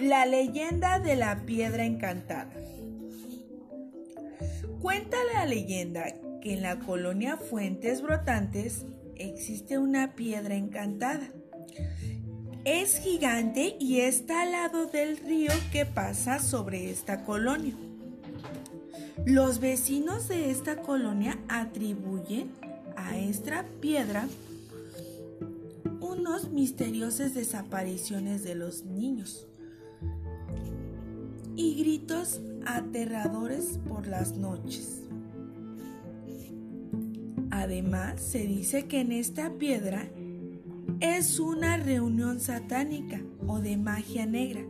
La leyenda de la piedra encantada. Cuenta la leyenda que en la colonia Fuentes Brotantes existe una piedra encantada. Es gigante y está al lado del río que pasa sobre esta colonia. Los vecinos de esta colonia atribuyen a esta piedra unos misteriosas desapariciones de los niños y gritos aterradores por las noches. Además, se dice que en esta piedra es una reunión satánica o de magia negra,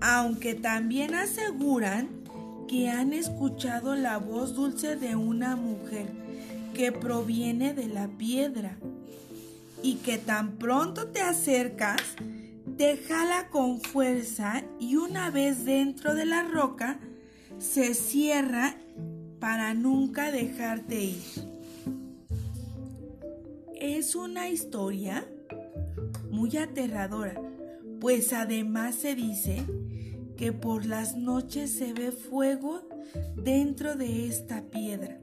aunque también aseguran que han escuchado la voz dulce de una mujer que proviene de la piedra y que tan pronto te acercas, te jala con fuerza y una vez dentro de la roca se cierra para nunca dejarte ir. Es una historia muy aterradora, pues además se dice que por las noches se ve fuego dentro de esta piedra.